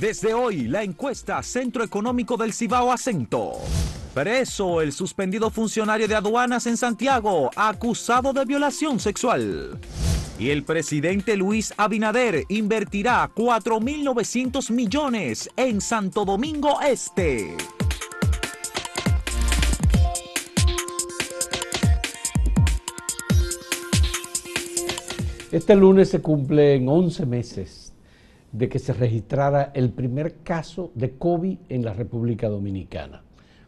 Desde hoy, la encuesta Centro Económico del Cibao Acento. Preso el suspendido funcionario de aduanas en Santiago, acusado de violación sexual. Y el presidente Luis Abinader invertirá 4.900 millones en Santo Domingo Este. Este lunes se cumplen 11 meses de que se registrara el primer caso de COVID en la República Dominicana.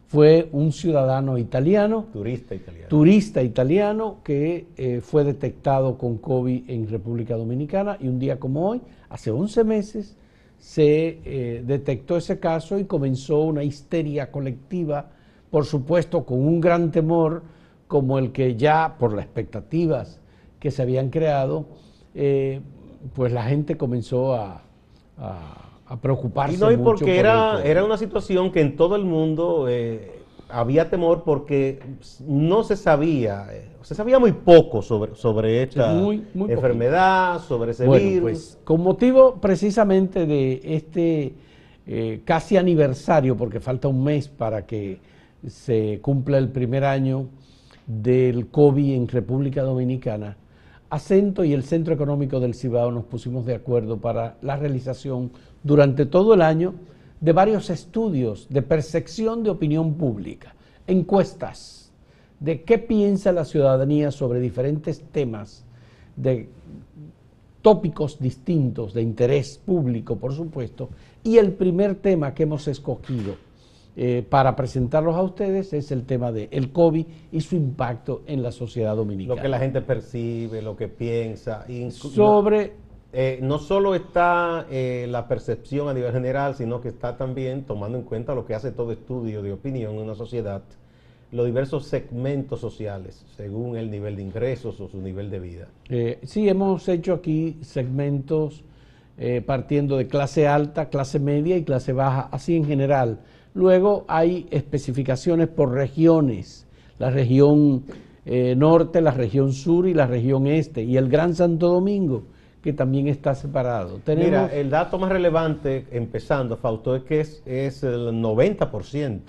Fue un ciudadano italiano, turista italiano, turista italiano que eh, fue detectado con COVID en República Dominicana y un día como hoy, hace 11 meses, se eh, detectó ese caso y comenzó una histeria colectiva, por supuesto con un gran temor como el que ya por las expectativas que se habían creado, eh, pues la gente comenzó a, preocuparse. Y no, y porque era, era una situación que en todo el mundo eh, había temor porque no se sabía, eh, se sabía muy poco sobre, sobre esta enfermedad, sobre ese virus. Pues, con motivo precisamente de este casi aniversario, porque falta un mes para que se cumpla el primer año del COVID en República Dominicana, Acento y el Centro Económico del Cibao nos pusimos de acuerdo para la realización durante todo el año de varios estudios de percepción de opinión pública, encuestas de qué piensa la ciudadanía sobre diferentes temas, de tópicos distintos de interés público, por supuesto, y el primer tema que hemos escogido eh, para presentarlos a ustedes es el tema del el COVID y su impacto en la sociedad dominicana. Lo que la gente percibe, lo que piensa. Sobre... Eh, no solo está eh, la percepción a nivel general, sino que está también tomando en cuenta lo que hace todo estudio de opinión en una sociedad, los diversos segmentos sociales, según el nivel de ingresos o su nivel de vida. sí, hemos hecho aquí segmentos partiendo de clase alta, clase media y clase baja, así en general Luego hay especificaciones por regiones, la región eh, norte, la región sur y la región este, y el Gran Santo Domingo, que también está separado. Mira, el dato más relevante, empezando, Fausto, es que es, el 90%.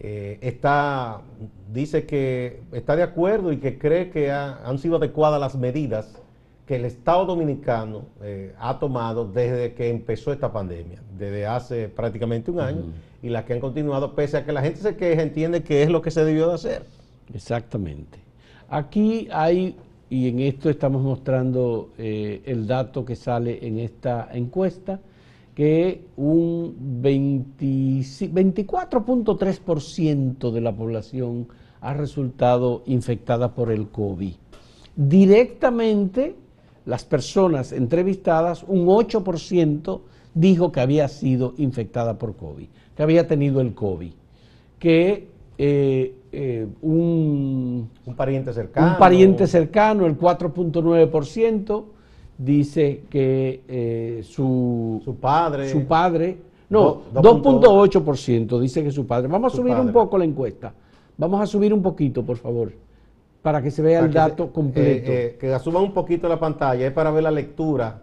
Eh, está, dice que está de acuerdo y que cree que han sido adecuadas las medidas que el Estado Dominicano eh, ha tomado desde que empezó esta pandemia, desde hace prácticamente un año, y las que han continuado, pese a que la gente se queje, entiende que es lo que se debió de hacer. Exactamente. Aquí hay, y en esto estamos mostrando eh, el dato que sale en esta encuesta, que un 24.3% de la población ha resultado infectada por el COVID. Directamente las personas entrevistadas, un 8% dijo que había sido infectada por COVID, que había tenido el COVID, que eh, eh, un, un, pariente cercano. Un pariente cercano, el 4.9%, dice que eh, su, su padre. Su padre, no, 2.8% dice que su padre. Vamos a subir un poco la encuesta. Vamos a subir un poquito, por favor para que se vea el dato completo. Eh, eh, que asuma un poquito la pantalla, es para ver la lectura.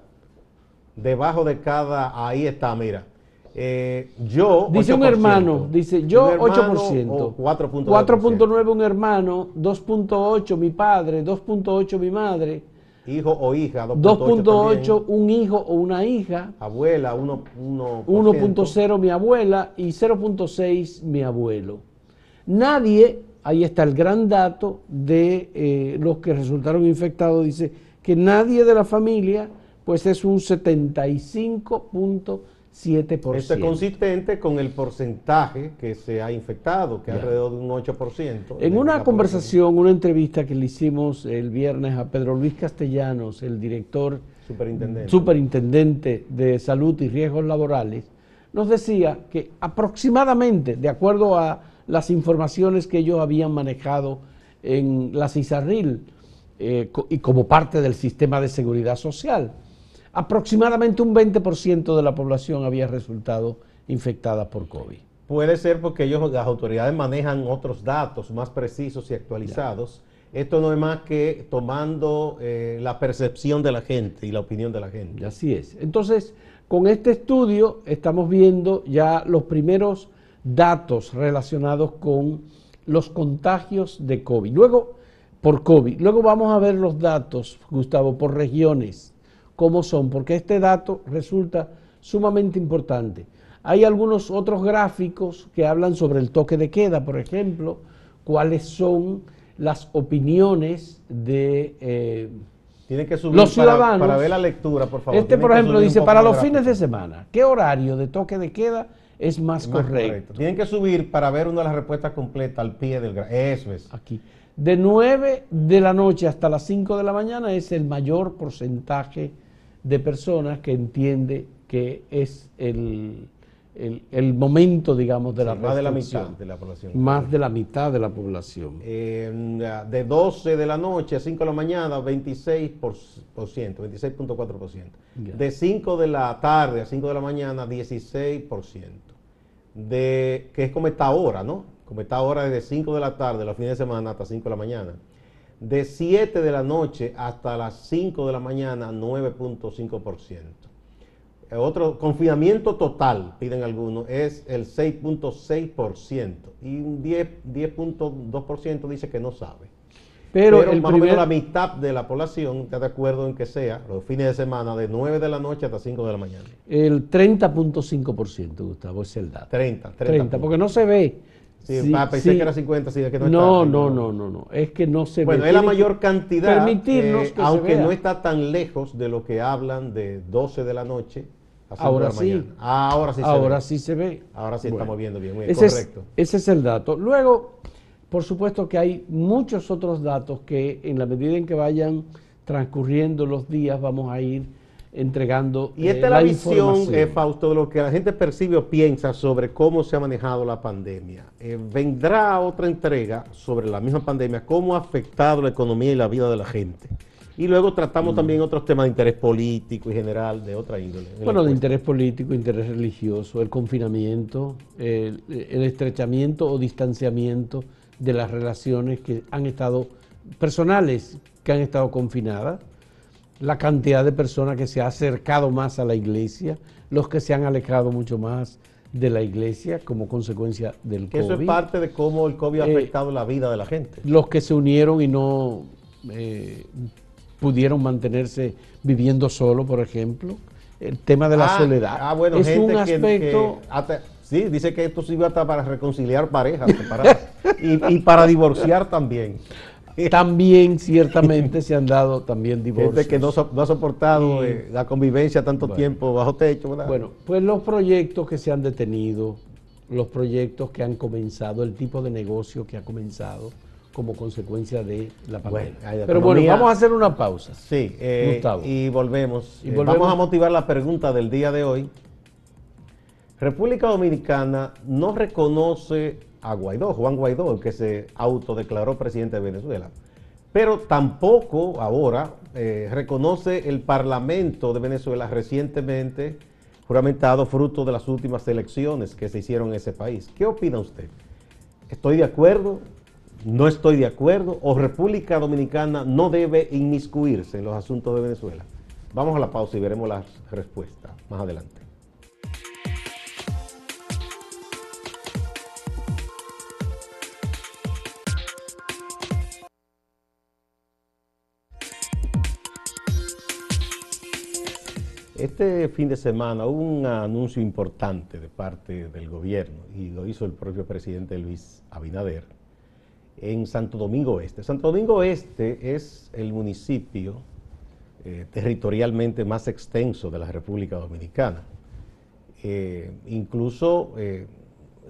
Debajo de cada, ahí está, mira. Eh, yo. Dice un hermano, dice yo 8%. 4.9 un hermano, 2.8 mi padre, 2.8 mi madre. Hijo o hija, 2.8 un hijo o una hija. Abuela, 1.0 1.0 mi abuela y 0.6 mi abuelo. Nadie ahí está el gran dato de eh, los que resultaron infectados. Dice que nadie de la familia, pues es un 75.7%. Esto es consistente con el porcentaje que se ha infectado, que es alrededor de un 8%. En una conversación, una entrevista que le hicimos el viernes a Pedro Luis Castellanos, el director superintendente, superintendente de salud y riesgos laborales, nos decía que aproximadamente, de acuerdo a las informaciones que ellos habían manejado en la CISARRIL eh, y como parte del sistema de seguridad social. Aproximadamente un 20% de la población había resultado infectada por COVID. Puede ser porque ellos, las autoridades manejan otros datos más precisos y actualizados. esto no es más que tomando eh, la percepción de la gente y la opinión de la gente. Así es. Entonces, con este estudio estamos viendo ya los primeros datos relacionados con los contagios de COVID. Luego, por COVID. Luego vamos a ver los datos, Gustavo, por regiones, cómo son, porque este dato resulta sumamente importante. Hay algunos otros gráficos que hablan sobre el toque de queda, por ejemplo, cuáles son las opiniones de eh, que subir los ciudadanos. Para, ver la lectura, por favor. Este, por ejemplo, dice, para los fines de semana, ¿qué horario de toque de queda es más, correcto? Tienen que subir para ver una de las respuestas completas al pie del gráfico. Eso es. Aquí. De 9 de la noche hasta las 5 de la mañana es el mayor porcentaje de personas que entiende que es el, el, momento, digamos, de la Más de la mitad de la población. Más de la mitad de la población. de 12 de la noche a 5 de la mañana, 26%, 26.4%. De 5 de la tarde a 5 de la mañana, 16%. De, que es como esta hora, ¿no? Como esta hora desde 5 de la tarde, los fines de semana, hasta 5 de la mañana. De 7 de la noche hasta las 5 de la mañana, 9.5%. Otro confinamiento total, piden algunos, es el 6.6% y un 10.2% dice que no sabe. Pero, el más o menos la mitad de la población está de acuerdo en que sea los fines de semana de 9 de la noche hasta 5 de la mañana. El 30.5%, Gustavo, es el dato. 30, 30, porque no se ve. Sí, pensé que era 50, sí, es que no, no está. No, no, no, no, es que no se ve. Bueno, es la mayor cantidad, permitirnos eh, aunque no está tan lejos de lo que hablan de 12 de la noche Ahora sí. ahora sí se Ahora ve. sí se ve. Ahora sí estamos viendo bien. ese correcto. Es, ese es el dato. Luego, por supuesto que hay muchos otros datos que en la medida en que vayan transcurriendo los días vamos a ir entregando. Y esta eh, es la, visión, eh, Fausto, de lo que la gente percibe o piensa sobre cómo se ha manejado la pandemia. Eh, vendrá otra entrega sobre la misma pandemia, cómo ha afectado la economía y la vida de la gente. Y luego tratamos mm. también otros temas de interés político y general, de otra índole. Bueno, de interés político, interés religioso, el confinamiento, el, estrechamiento o distanciamiento de las relaciones que han estado, personales que han estado confinadas, la cantidad de personas que se ha acercado más a la iglesia, los que se han alejado mucho más de la iglesia como consecuencia del COVID. Eso es parte de cómo el COVID ha eh, afectado la vida de la gente. Los que se unieron y no eh, pudieron mantenerse viviendo solo, por ejemplo. El tema de la ah, soledad. Ah, bueno, es un aspecto. Sí, dice que esto sirve hasta para reconciliar parejas y, para divorciar también. También, ciertamente, se han dado también divorcios. Gente que no, ha soportado eh, la convivencia tanto tiempo bajo techo. Bueno, pues los proyectos que se han detenido, los proyectos que han comenzado, el tipo de negocio que ha comenzado, como consecuencia de la pandemia. Pero bueno, vamos a hacer una pausa. Sí, eh, y, volvemos. y eh, volvemos. vamos a motivar la pregunta del día de hoy. República Dominicana no reconoce a Guaidó, Juan Guaidó, el que se autodeclaró presidente de Venezuela. Pero tampoco ahora eh, reconoce el Parlamento de Venezuela recientemente juramentado fruto de las últimas elecciones que se hicieron en ese país. ¿Qué opina usted? ¿Estoy de acuerdo? no estoy de acuerdo o República Dominicana no debe inmiscuirse en los asuntos de Venezuela? Vamos a la pausa y veremos las respuestas más adelante. Este fin de semana hubo un anuncio importante de parte del gobierno y lo hizo el propio presidente Luis Abinader en Santo Domingo Este. Santo Domingo Este es el municipio eh, territorialmente más extenso de la República Dominicana. Eh, incluso eh,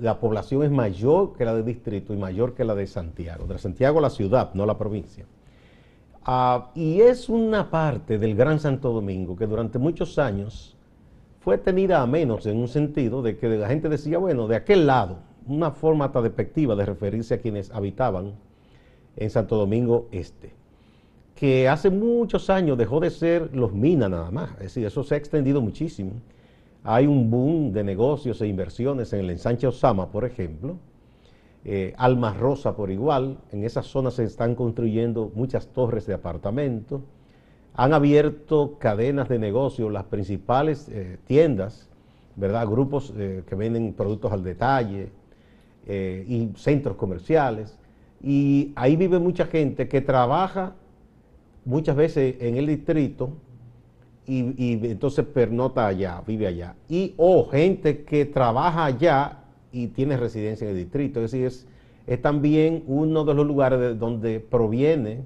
la población es mayor que la del distrito y mayor que la de Santiago. De Santiago la ciudad, no la provincia. Ah, y es una parte del Gran Santo Domingo que durante muchos años fue tenida a menos en un sentido de que la gente decía, bueno, de aquel lado, una forma hasta despectiva de referirse a quienes habitaban en Santo Domingo Este, que hace muchos años dejó de ser los minas nada más, es decir, eso se ha extendido muchísimo. Hay un boom de negocios e inversiones en el ensanche Osama, por ejemplo, eh, Alma Rosa por igual. En esa zona se están construyendo muchas torres de apartamentos. Han abierto cadenas de negocio, las principales eh, tiendas, ¿verdad? Grupos eh, que venden productos al detalle y centros comerciales. Y ahí vive mucha gente que trabaja muchas veces en el distrito y, entonces pernota allá, vive allá. Y o gente que trabaja allá y tiene residencia en el distrito. Es decir, es, también uno de los lugares de donde proviene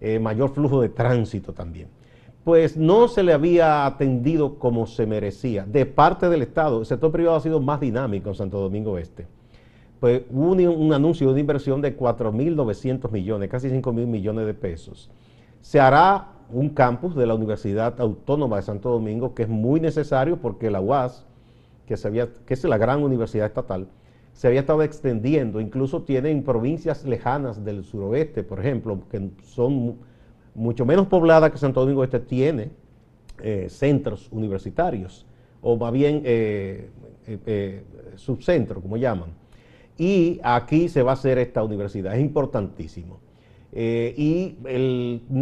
eh, mayor flujo de tránsito también. Pues no se le había atendido como se merecía de parte del Estado. El sector privado ha sido más dinámico en Santo Domingo Este. Pues hubo un, un anuncio de inversión de 4.900 millones, casi 5.000 millones de pesos. Se hará un campus de la Universidad Autónoma de Santo Domingo, que es muy necesario porque la UAS, que, se había, que es la gran universidad estatal, se había estado extendiendo, incluso tiene en provincias lejanas del suroeste, por ejemplo, que son mucho menos pobladas que Santo Domingo Este, tiene eh, centros universitarios, o más bien eh, eh, subcentros, como llaman. Y aquí se va a hacer esta universidad, es importantísimo. Eh, y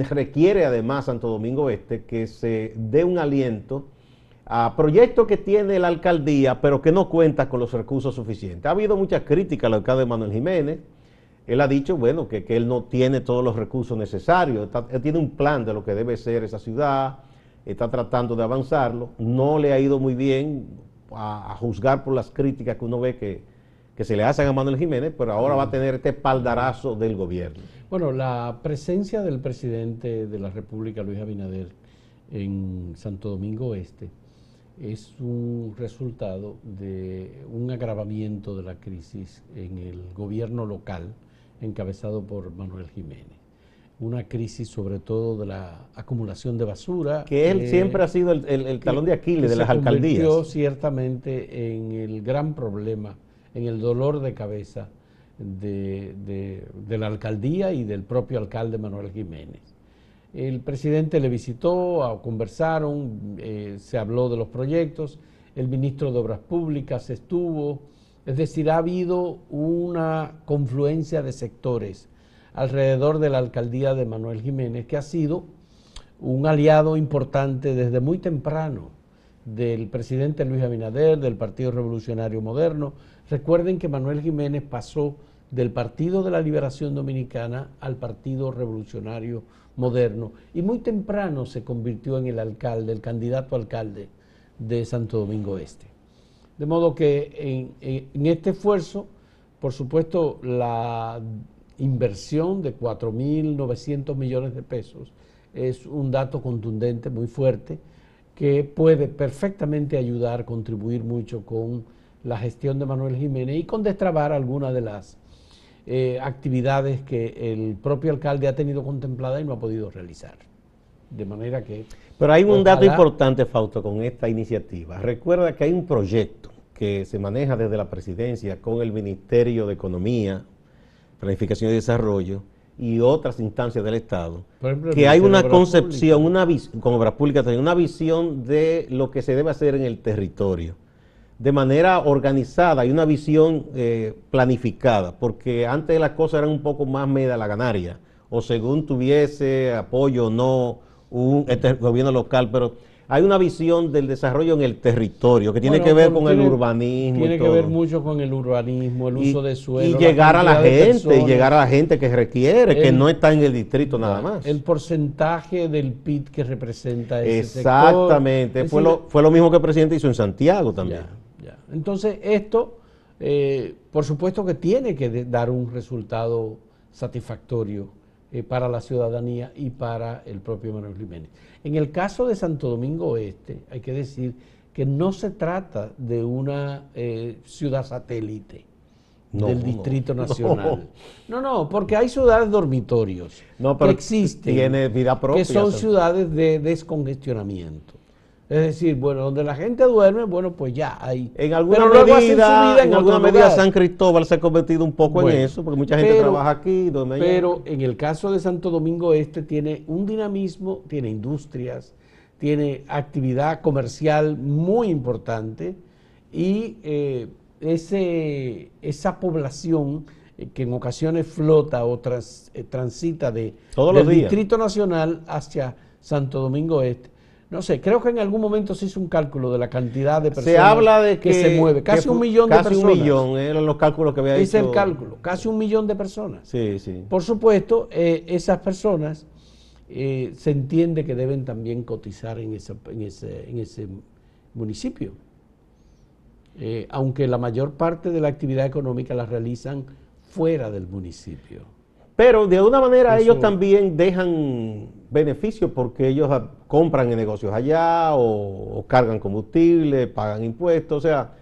requiere además Santo Domingo Este que se dé un aliento a proyectos que tiene la alcaldía, pero que no cuenta con los recursos suficientes. Ha habido muchas críticas al alcalde Manuel Jiménez. Él ha dicho, bueno, que, él no tiene todos los recursos necesarios. él tiene un plan de lo que debe ser esa ciudad, está tratando de avanzarlo. No le ha ido muy bien a juzgar por las críticas que uno ve que, que se le hacen a Manuel Jiménez, pero ahora va a tener este paldarazo del gobierno. Bueno, la presencia del presidente de la República, Luis Abinader, en Santo Domingo Este es un resultado de un agravamiento de la crisis en el gobierno local encabezado por Manuel Jiménez. Una crisis sobre todo de la acumulación de basura. Que él siempre ha sido el, talón de Aquiles de las alcaldías. ciertamente en el gran problema en el dolor de cabeza de, la alcaldía y del propio alcalde Manuel Jiménez. El presidente le visitó, conversaron, eh, se habló de los proyectos, el ministro de Obras Públicas estuvo, es decir, ha habido una confluencia de sectores alrededor de la alcaldía de Manuel Jiménez, que ha sido un aliado importante desde muy temprano del presidente Luis Abinader, del Partido Revolucionario Moderno, Recuerden que Manuel Jiménez pasó del Partido de la Liberación Dominicana al Partido Revolucionario Moderno y muy temprano se convirtió en el alcalde, el candidato alcalde de Santo Domingo Este. De modo que en, este esfuerzo, por supuesto, la inversión de 4.900 millones de pesos es un dato contundente, muy fuerte, que puede perfectamente ayudar, contribuir mucho con la gestión de Manuel Jiménez y con destrabar algunas de las eh, actividades que el propio alcalde ha tenido contemplada y no ha podido realizar. De manera que... Pero hay un dato importante, Fausto, con esta iniciativa. Recuerda que hay un proyecto que se maneja desde la presidencia con el Ministerio de Economía, Planificación y Desarrollo y otras instancias del Estado, que hay una concepción, una con obras públicas, una visión de lo que se debe hacer en el territorio de manera organizada y una visión eh, planificada, porque antes las cosas eran un poco más media la ganaria, o según tuviese apoyo o no un este gobierno local, pero hay una visión del desarrollo en el territorio que tiene que ver con el urbanismo. Tiene que ver mucho con el urbanismo, el uso de suelo. Y llegar a la gente, y llegar a la gente que requiere, que no está en el distrito nada más. El porcentaje del PIB que representa ese Exactamente, fue, lo, fue lo mismo que el presidente hizo en Santiago también. Entonces, esto, eh, por supuesto que tiene que dar un resultado satisfactorio eh, para la ciudadanía y para el propio Manuel Jiménez. En el caso de Santo Domingo Oeste, hay que decir que no se trata de una eh, ciudad satélite del Distrito Nacional. No. no, porque hay ciudades dormitorios que existen, vida propia, que son ciudades de descongestionamiento. Es decir, bueno, donde la gente duerme, bueno, pues ya hay. En alguna medida, en, alguna medida San Cristóbal se ha convertido un poco en eso, porque mucha gente trabaja aquí, donde Pero en el caso de Santo Domingo Este tiene un dinamismo, tiene industrias, tiene actividad comercial muy importante y eh, ese, esa población eh, que en ocasiones flota o eh, transita de, Todos del los días. Distrito Nacional hacia Santo Domingo Este. No sé, creo que en algún momento se hizo un cálculo de la cantidad de personas Se habla de que, se mueve. Casi que un millón de casi personas. un millón, eran los cálculos que había hecho. el cálculo, casi un millón de personas. Sí, sí. Por supuesto, eh, esas personas eh, se entiende que deben también cotizar en, esa- en ese, en ese municipio. Eh, aunque la mayor parte de la actividad económica la realizan fuera del municipio. Pero de alguna manera Eso- ellos también dejan beneficios porque ellos ah, compran en negocios allá o, o cargan combustible, pagan impuestos. O sea,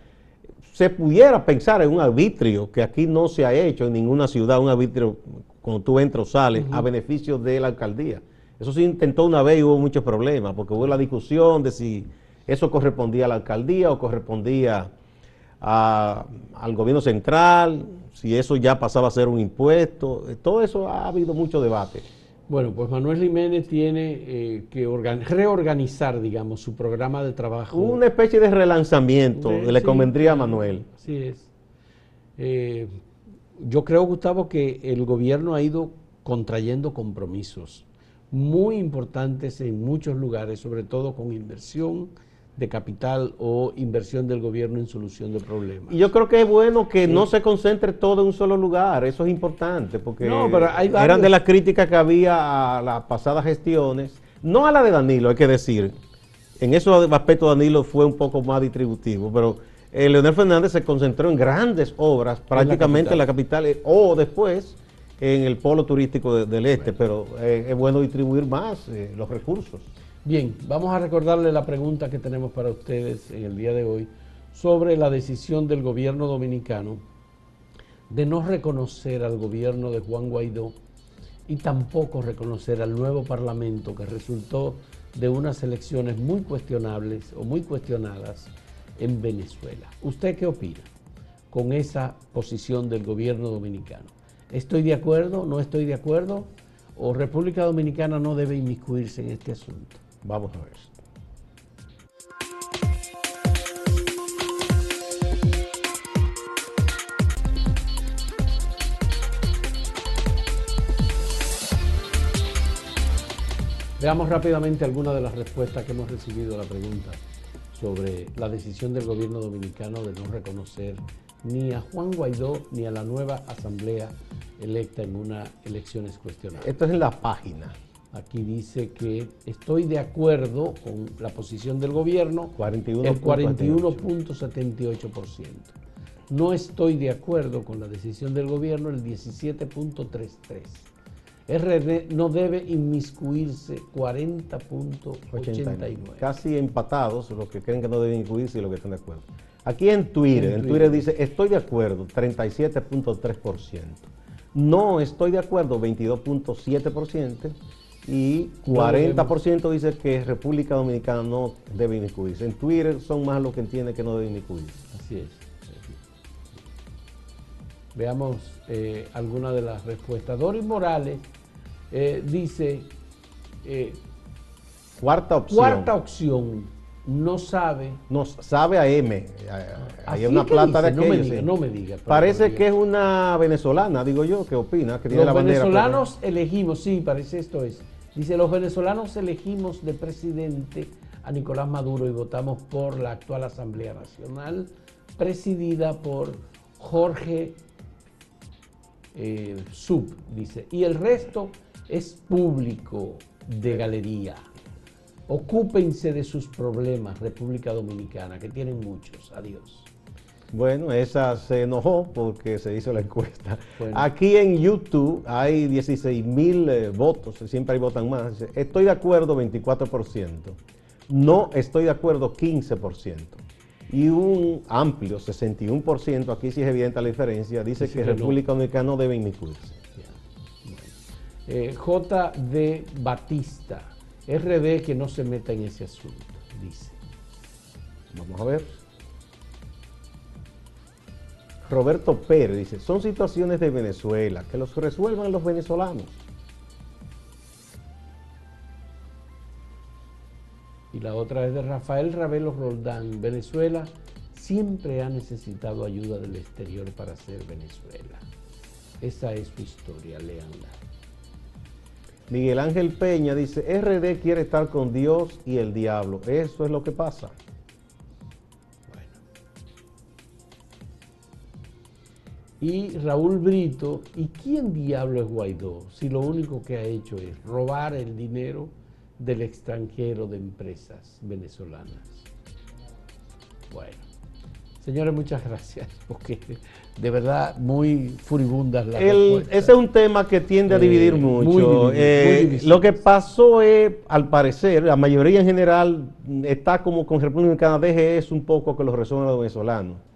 se pudiera pensar en un arbitrio que aquí no se ha hecho en ninguna ciudad, un arbitrio cuando tú entras o sales a beneficio de la alcaldía. Eso se intentó una vez y hubo muchos problemas porque hubo la discusión de si eso correspondía a la alcaldía o correspondía a- al gobierno central, si eso ya pasaba a ser un impuesto. Todo eso ha habido mucho debate. Bueno, pues Manuel Jiménez tiene eh, que organ- reorganizar, digamos, su programa de trabajo. Una especie de relanzamiento De- le sí, convendría a Manuel. Así es. Eh, yo creo, Gustavo, que el gobierno ha ido contrayendo compromisos muy importantes en muchos lugares, sobre todo con inversión de capital o inversión del gobierno en solución de problemas. Y yo creo que es bueno que no se concentre todo en un solo lugar, eso es importante, porque No, pero hay eran de las críticas que había a las pasadas gestiones, no a la de Danilo, hay que decir. En esos aspectos Danilo fue un poco más distributivo, pero eh, Leonel Fernández se concentró en grandes obras, prácticamente en la capital, eh, o después en el polo turístico de- del este, pero eh, es bueno distribuir más eh, los recursos. Bien, vamos a recordarle la pregunta que tenemos para ustedes en el día de hoy sobre la decisión del gobierno dominicano de no reconocer al gobierno de Juan Guaidó y tampoco reconocer al nuevo parlamento que resultó de unas elecciones muy cuestionables o muy cuestionadas en Venezuela. ¿Usted qué opina con esa posición del gobierno dominicano? ¿Estoy de acuerdo? ¿No estoy de acuerdo? ¿O República Dominicana no debe inmiscuirse en este asunto? Vamos a ver. Veamos rápidamente algunas de las respuestas que hemos recibido a la pregunta sobre la decisión del gobierno dominicano de no reconocer ni a Juan Guaidó ni a la nueva asamblea electa en unas elecciones cuestionadas. Esto es en la página. Aquí dice que estoy de acuerdo con la posición del gobierno, 41.78. el 41.78%. No estoy de acuerdo con la decisión del gobierno, el 17.33%. RD no debe inmiscuirse 40.89. Casi empatados los que creen que no deben incluirse y los que están de acuerdo. Aquí en Twitter, En en Twitter. Twitter dice, estoy de acuerdo, 37.3%. No estoy de acuerdo, 22.7%. Y 40% dice que República Dominicana no debe incluirse. En Twitter son más los que entienden que no deben incluirse. Así es. Veamos eh, algunas de las respuestas. Doris Morales eh, dice, eh, Cuarta opción. cuarta opción, no sabe. Nos sabe a M. Hay una dice, de no me aquellos, diga, sí. no me diga, Parece que es una venezolana, digo yo, que opina, que tiene la Los bandera. pero- venezolanos elegimos, sí, parece esto es. Dice, los venezolanos elegimos de presidente a Nicolás Maduro y votamos por la actual Asamblea Nacional, presidida por Jorge eh, Sub, dice. Y el resto es público de galería. Ocúpense de sus problemas, República Dominicana, que tienen muchos. Adiós. Bueno, esa se enojó porque se hizo la encuesta. Bueno. Aquí en YouTube hay 16 mil eh, votos, siempre hay votan más. Estoy de acuerdo 24%, no estoy de acuerdo 15%. Y un amplio 61%, aquí sí es evidente la diferencia, dice que que no. República Dominicana no debe inmiscuirse. Eh, J.D. Batista, RD que no se meta en ese asunto, dice. Vamos a ver. Roberto Pérez dice, son situaciones de Venezuela, que los resuelvan los venezolanos. Y la otra es de Rafael Ravelo Roldán. Venezuela siempre ha necesitado ayuda del exterior para ser Venezuela. Esa es su historia, leanla. Miguel Ángel Peña dice, RD quiere estar con Dios y el diablo. Eso es lo que pasa. Y Raúl Brito, ¿y quién diablo es Guaidó? Si lo único que ha hecho es robar el dinero del extranjero de empresas venezolanas. Bueno, señores, muchas gracias, porque de verdad muy furibundas las el, Ese es un tema que tiende a dividir eh, mucho. Eh, lo que pasó es, al parecer, la mayoría en general está como con República Dominicana, deje eso un poco que los resuelvan los venezolanos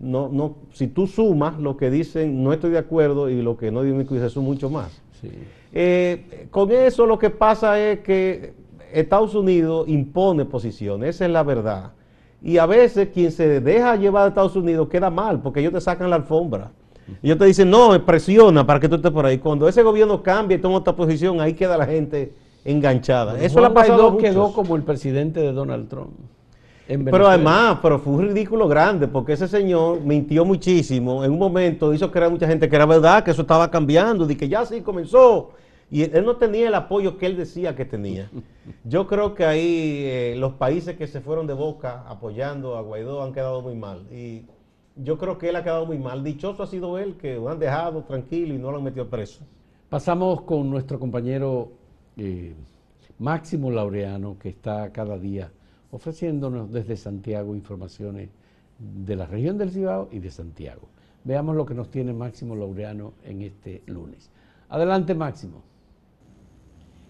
no, no, si tú sumas lo que dicen no estoy de acuerdo y lo que no dice eso mucho más. Eh, con eso lo que pasa es que Estados Unidos impone posiciones, esa es la verdad. Y a veces quien se deja llevar a Estados Unidos queda mal, porque ellos te sacan la alfombra. Ellos te dicen, no, presiona para que tú estés por ahí. Cuando ese gobierno cambia y toma otra posición, ahí queda la gente enganchada. eso la pasó quedó como el presidente de Donald Trump. Pero además, pero fue un ridículo grande, porque ese señor mintió muchísimo. En un momento hizo creer a mucha gente que era verdad, que eso estaba cambiando, y que ya sí comenzó. Y él no tenía el apoyo que él decía que tenía. Yo creo que ahí eh, los países que se fueron de boca apoyando a Guaidó han quedado muy mal. Y yo creo que él ha quedado muy mal. Dichoso ha sido él, que lo han dejado tranquilo y no lo han metido preso. Pasamos con nuestro compañero eh, Máximo Laureano, que está cada día ofreciéndonos desde Santiago informaciones de la región del Cibao y de Santiago. Veamos lo que nos tiene Máximo Laureano en este lunes. Adelante, Máximo.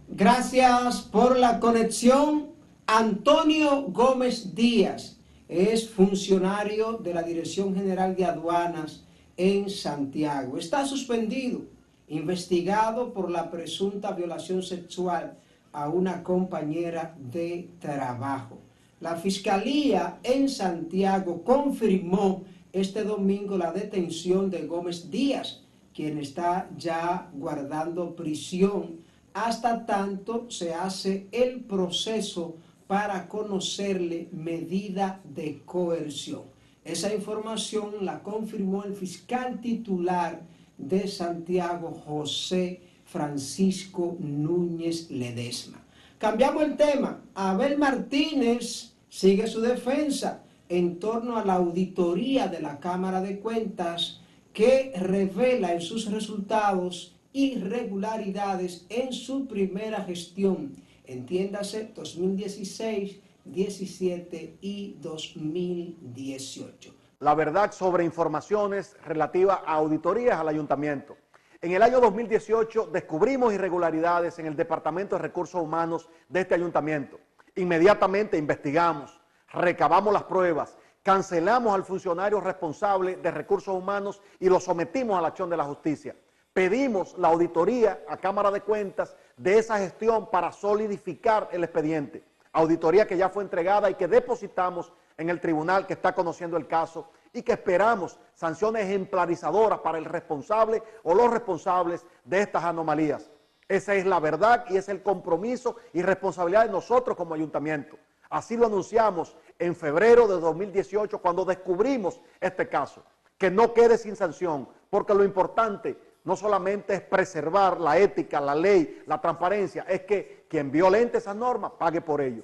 Gracias por la conexión. Antonio Gómez Díaz es funcionario de la Dirección General de Aduanas en Santiago. Está suspendido, investigado por la presunta violación sexual a una compañera de trabajo. La Fiscalía en Santiago confirmó este domingo la detención de Gómez Díaz, quien está ya guardando prisión hasta tanto se hace el proceso para conocerle medida de coerción. Esa información la confirmó el fiscal titular de Santiago, José Francisco Núñez Ledesma. Cambiamos el tema. Abel Martínez sigue su defensa en torno a la auditoría de la Cámara de Cuentas que revela en sus resultados irregularidades en su primera gestión, entiéndase 2016, 17 y 2018. La verdad sobre informaciones relativas a auditorías al ayuntamiento. En el año 2018 descubrimos irregularidades en el Departamento de Recursos Humanos de este ayuntamiento. Inmediatamente investigamos, recabamos las pruebas, cancelamos al funcionario responsable de recursos humanos y lo sometimos a la acción de la justicia. Pedimos la auditoría a Cámara de Cuentas de esa gestión para solidificar el expediente. Auditoría que ya fue entregada y que depositamos en el tribunal que está conociendo el caso y que esperamos sanciones ejemplarizadoras para el responsable o los responsables de estas anomalías. Esa es la verdad y es el compromiso y responsabilidad de nosotros como ayuntamiento. Así lo anunciamos en febrero de 2018 cuando descubrimos este caso. Que no quede sin sanción, porque lo importante no solamente es preservar la ética, la ley, la transparencia, es que quien violente esas normas pague por ello.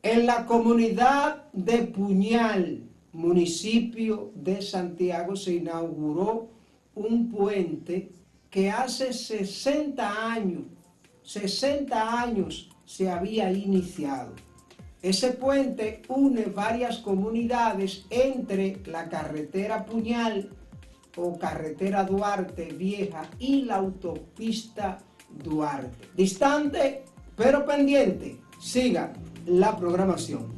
En la comunidad de Puñal, municipio de Santiago, se inauguró un puente que hace 60 años, 60 años se había iniciado. Ese puente une varias comunidades entre la carretera Puñal o carretera Duarte Vieja y la autopista Duarte. Distante pero pendiente. Siga la programación.